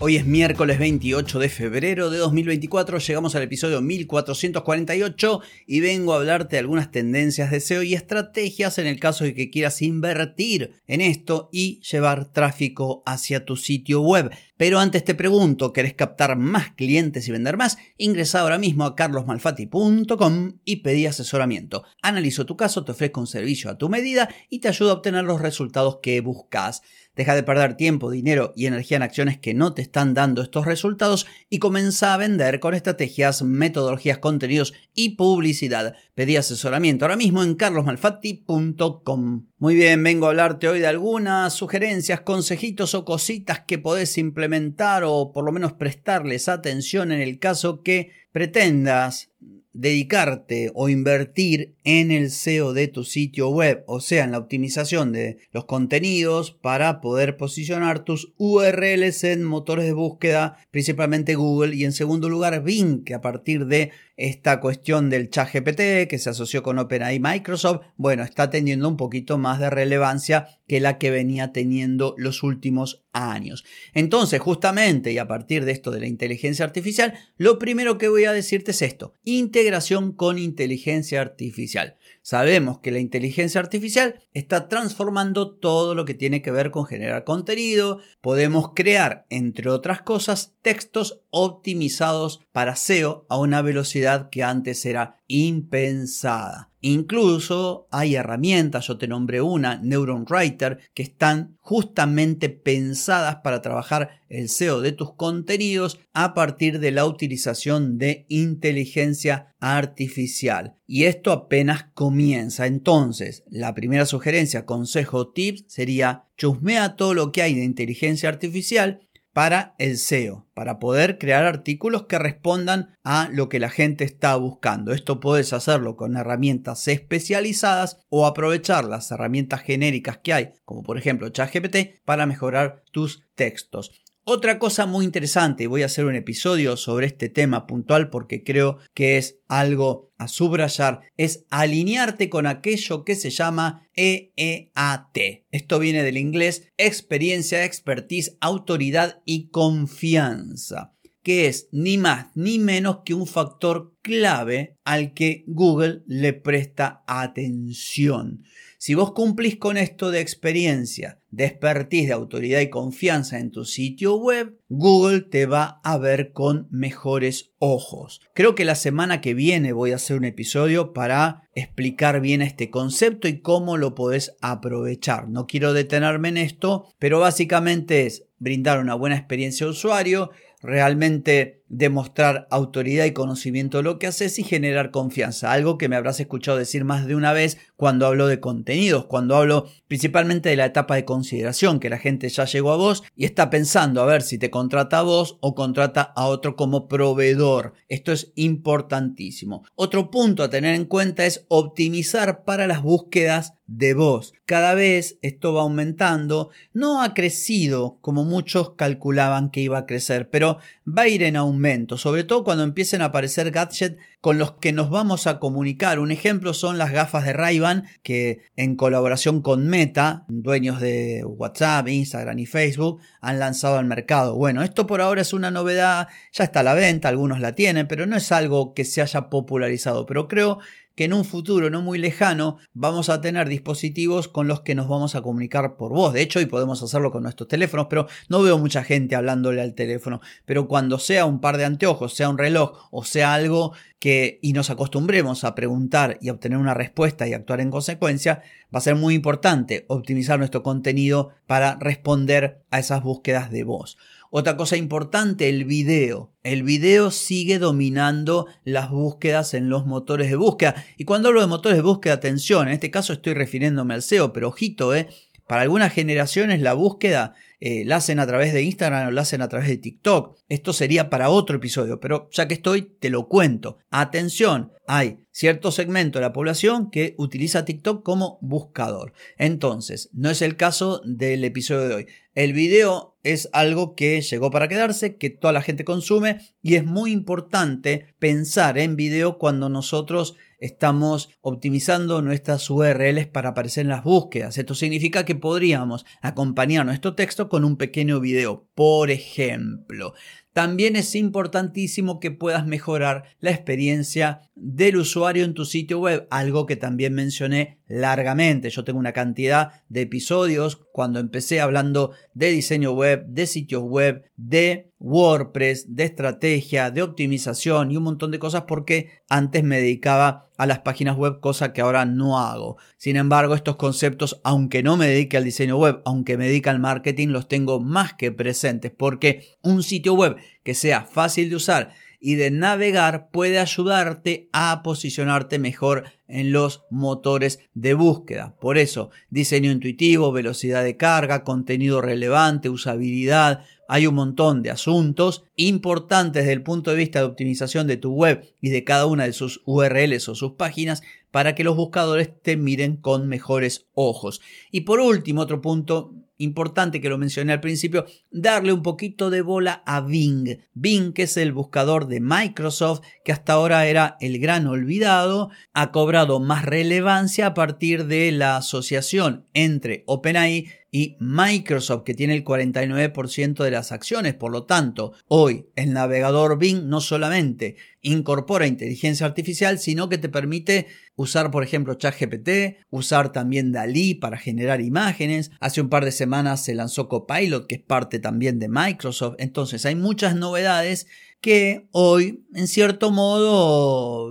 Hoy es miércoles 28 de febrero de 2024, llegamos al episodio 1448 y vengo a hablarte de algunas tendencias de SEO y estrategias en el caso de que quieras invertir en esto y llevar tráfico hacia tu sitio web. Pero antes te pregunto, ¿querés captar más clientes y vender más? Ingresa ahora mismo a carlosmalfati.com y pedí asesoramiento. Analizo tu caso, te ofrezco un servicio a tu medida y te ayudo a obtener los resultados que buscas. Deja de perder tiempo, dinero y energía en acciones que no te están dando estos resultados y comienza a vender con estrategias, metodologías, contenidos y publicidad. Pedí asesoramiento ahora mismo en carlosmalfatti.com. Muy bien, vengo a hablarte hoy de algunas sugerencias, consejitos o cositas que podés implementar o por lo menos prestarles atención en el caso que pretendas dedicarte o invertir en el SEO de tu sitio web, o sea, en la optimización de los contenidos para poder posicionar tus URLs en motores de búsqueda, principalmente Google, y en segundo lugar Bing, que a partir de esta cuestión del chat GPT que se asoció con OpenAI Microsoft, bueno, está teniendo un poquito más de relevancia que la que venía teniendo los últimos años. Entonces, justamente, y a partir de esto de la inteligencia artificial, lo primero que voy a decirte es esto, integración con inteligencia artificial. Sabemos que la inteligencia artificial está transformando todo lo que tiene que ver con generar contenido. Podemos crear, entre otras cosas, textos optimizados para SEO a una velocidad que antes era impensada. Incluso hay herramientas, yo te nombré una, Neuron Writer, que están justamente pensadas para trabajar el SEO de tus contenidos a partir de la utilización de inteligencia artificial. Y esto apenas comienza. Entonces, la primera sugerencia, consejo, tips sería chusmea todo lo que hay de inteligencia artificial para el SEO, para poder crear artículos que respondan a lo que la gente está buscando. Esto puedes hacerlo con herramientas especializadas o aprovechar las herramientas genéricas que hay, como por ejemplo ChatGPT, para mejorar tus textos. Otra cosa muy interesante, y voy a hacer un episodio sobre este tema puntual porque creo que es algo a subrayar, es alinearte con aquello que se llama EEAT. Esto viene del inglés experiencia, expertise, autoridad y confianza que es ni más ni menos que un factor clave al que Google le presta atención. Si vos cumplís con esto de experiencia, de expertise, de autoridad y confianza en tu sitio web, Google te va a ver con mejores ojos. Creo que la semana que viene voy a hacer un episodio para explicar bien este concepto y cómo lo podés aprovechar. No quiero detenerme en esto, pero básicamente es brindar una buena experiencia de usuario, realmente demostrar autoridad y conocimiento de lo que haces y generar confianza. Algo que me habrás escuchado decir más de una vez cuando hablo de contenidos, cuando hablo principalmente de la etapa de consideración, que la gente ya llegó a vos y está pensando a ver si te contrata a vos o contrata a otro como proveedor. Esto es importantísimo. Otro punto a tener en cuenta es optimizar para las búsquedas de voz. Cada vez esto va aumentando, no ha crecido como muchos calculaban que iba a crecer, pero va a ir en aumento, sobre todo cuando empiecen a aparecer gadgets con los que nos vamos a comunicar. Un ejemplo son las gafas de Ray-Ban que en colaboración con Meta, dueños de WhatsApp, Instagram y Facebook, han lanzado al mercado. Bueno, esto por ahora es una novedad, ya está a la venta, algunos la tienen, pero no es algo que se haya popularizado, pero creo que en un futuro no muy lejano vamos a tener dispositivos con los que nos vamos a comunicar por voz. De hecho, hoy podemos hacerlo con nuestros teléfonos, pero no veo mucha gente hablándole al teléfono. Pero cuando sea un par de anteojos, sea un reloj o sea algo que y nos acostumbremos a preguntar y obtener una respuesta y actuar en consecuencia, va a ser muy importante optimizar nuestro contenido para responder a esas búsquedas de voz. Otra cosa importante, el video. El video sigue dominando las búsquedas en los motores de búsqueda. Y cuando hablo de motores de búsqueda, atención, en este caso estoy refiriéndome al SEO, pero ojito, ¿eh? Para algunas generaciones la búsqueda eh, la hacen a través de Instagram o la hacen a través de TikTok. Esto sería para otro episodio, pero ya que estoy, te lo cuento. Atención, hay cierto segmento de la población que utiliza TikTok como buscador. Entonces, no es el caso del episodio de hoy. El video es algo que llegó para quedarse, que toda la gente consume y es muy importante pensar en video cuando nosotros estamos optimizando nuestras URLs para aparecer en las búsquedas. Esto significa que podríamos acompañar nuestro texto con un pequeño video, por ejemplo. También es importantísimo que puedas mejorar la experiencia del usuario en tu sitio web, algo que también mencioné largamente. Yo tengo una cantidad de episodios cuando empecé hablando de diseño web, de sitios web, de WordPress, de estrategia, de optimización y un montón de cosas porque antes me dedicaba a las páginas web, cosa que ahora no hago. Sin embargo, estos conceptos, aunque no me dedique al diseño web, aunque me dedique al marketing, los tengo más que presentes porque un sitio web que sea fácil de usar y de navegar puede ayudarte a posicionarte mejor en los motores de búsqueda. Por eso, diseño intuitivo, velocidad de carga, contenido relevante, usabilidad, hay un montón de asuntos importantes desde el punto de vista de optimización de tu web y de cada una de sus URLs o sus páginas para que los buscadores te miren con mejores ojos. Y por último, otro punto importante que lo mencioné al principio, darle un poquito de bola a Bing. Bing, que es el buscador de Microsoft, que hasta ahora era el gran olvidado, ha cobrado más relevancia a partir de la asociación entre OpenAI y Microsoft que tiene el 49% de las acciones. Por lo tanto, hoy el navegador Bing no solamente incorpora inteligencia artificial, sino que te permite usar, por ejemplo, ChatGPT, usar también DALI para generar imágenes. Hace un par de semanas se lanzó Copilot, que es parte también de Microsoft. Entonces, hay muchas novedades que hoy, en cierto modo,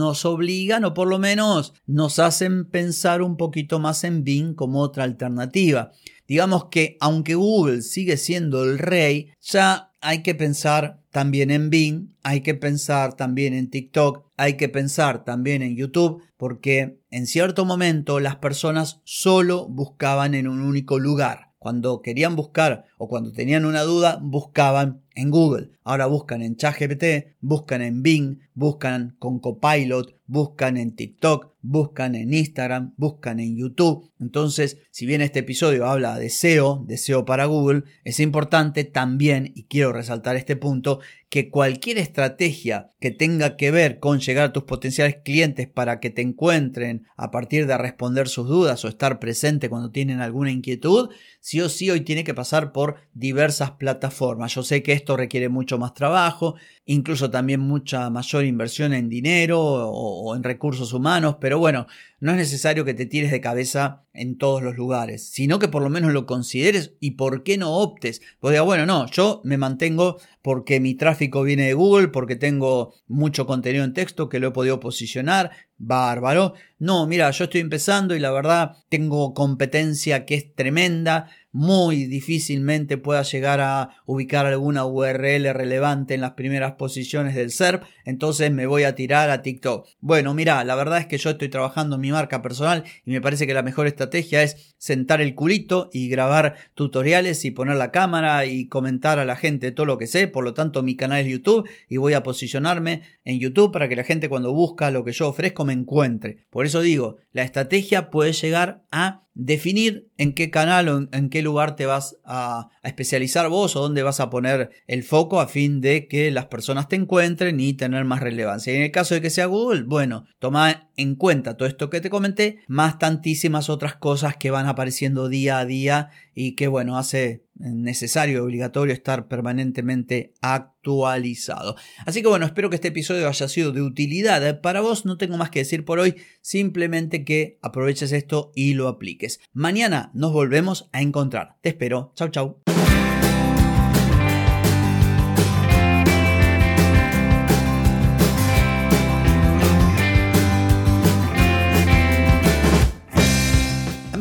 nos obligan o por lo menos nos hacen pensar un poquito más en Bing como otra alternativa. Digamos que aunque Google sigue siendo el rey, ya hay que pensar también en Bing, hay que pensar también en TikTok, hay que pensar también en YouTube, porque en cierto momento las personas solo buscaban en un único lugar. Cuando querían buscar o cuando tenían una duda, buscaban en Google. Ahora buscan en ChatGPT, buscan en Bing, buscan con Copilot, buscan en TikTok, buscan en Instagram, buscan en YouTube. Entonces, si bien este episodio habla de SEO, de SEO para Google, es importante también, y quiero resaltar este punto, que cualquier estrategia que tenga que ver con llegar a tus potenciales clientes para que te encuentren a partir de responder sus dudas o estar presente cuando tienen alguna inquietud, sí o sí hoy tiene que pasar por diversas plataformas. Yo sé que esto requiere mucho más trabajo, incluso también mucha mayor inversión en dinero o, en recursos humanos, pero bueno, no es necesario que te tires de cabeza en todos los lugares, sino que por lo menos lo consideres y por qué no optes. Pues diga, bueno, no, yo me mantengo porque mi tráfico viene de Google, porque tengo mucho contenido en texto que lo he podido posicionar, bárbaro. No, mira, yo estoy empezando y la verdad tengo competencia que es tremenda, muy difícilmente pueda llegar a ubicar alguna URL relevante en las primeras posiciones del SERP, entonces me voy a tirar a TikTok. Bueno, mira, la verdad es que yo estoy trabajando en mi marca personal y me parece que la mejor estrategia es sentar el culito y grabar tutoriales y poner la cámara y comentar a la gente todo lo que sé, por lo tanto mi canal es YouTube y voy a posicionarme en YouTube para que la gente cuando busca lo que yo ofrezco me encuentre. Por eso digo, la estrategia puede llegar a definir en qué canal o en qué lugar te vas a, especializar vos o dónde vas a poner el foco a fin de que las personas te encuentren y tener más relevancia. Y en el caso de que sea Google, bueno, toma en cuenta todo esto que te comenté, más tantísimas otras cosas que van apareciendo día a día y que bueno, hace necesario obligatorio estar permanentemente actualizado. Así que bueno, espero que este episodio haya sido de utilidad para vos. No tengo más que decir por hoy, simplemente que aproveches esto y lo apliques. Mañana nos volvemos a encontrar. Te espero. Chau, chau.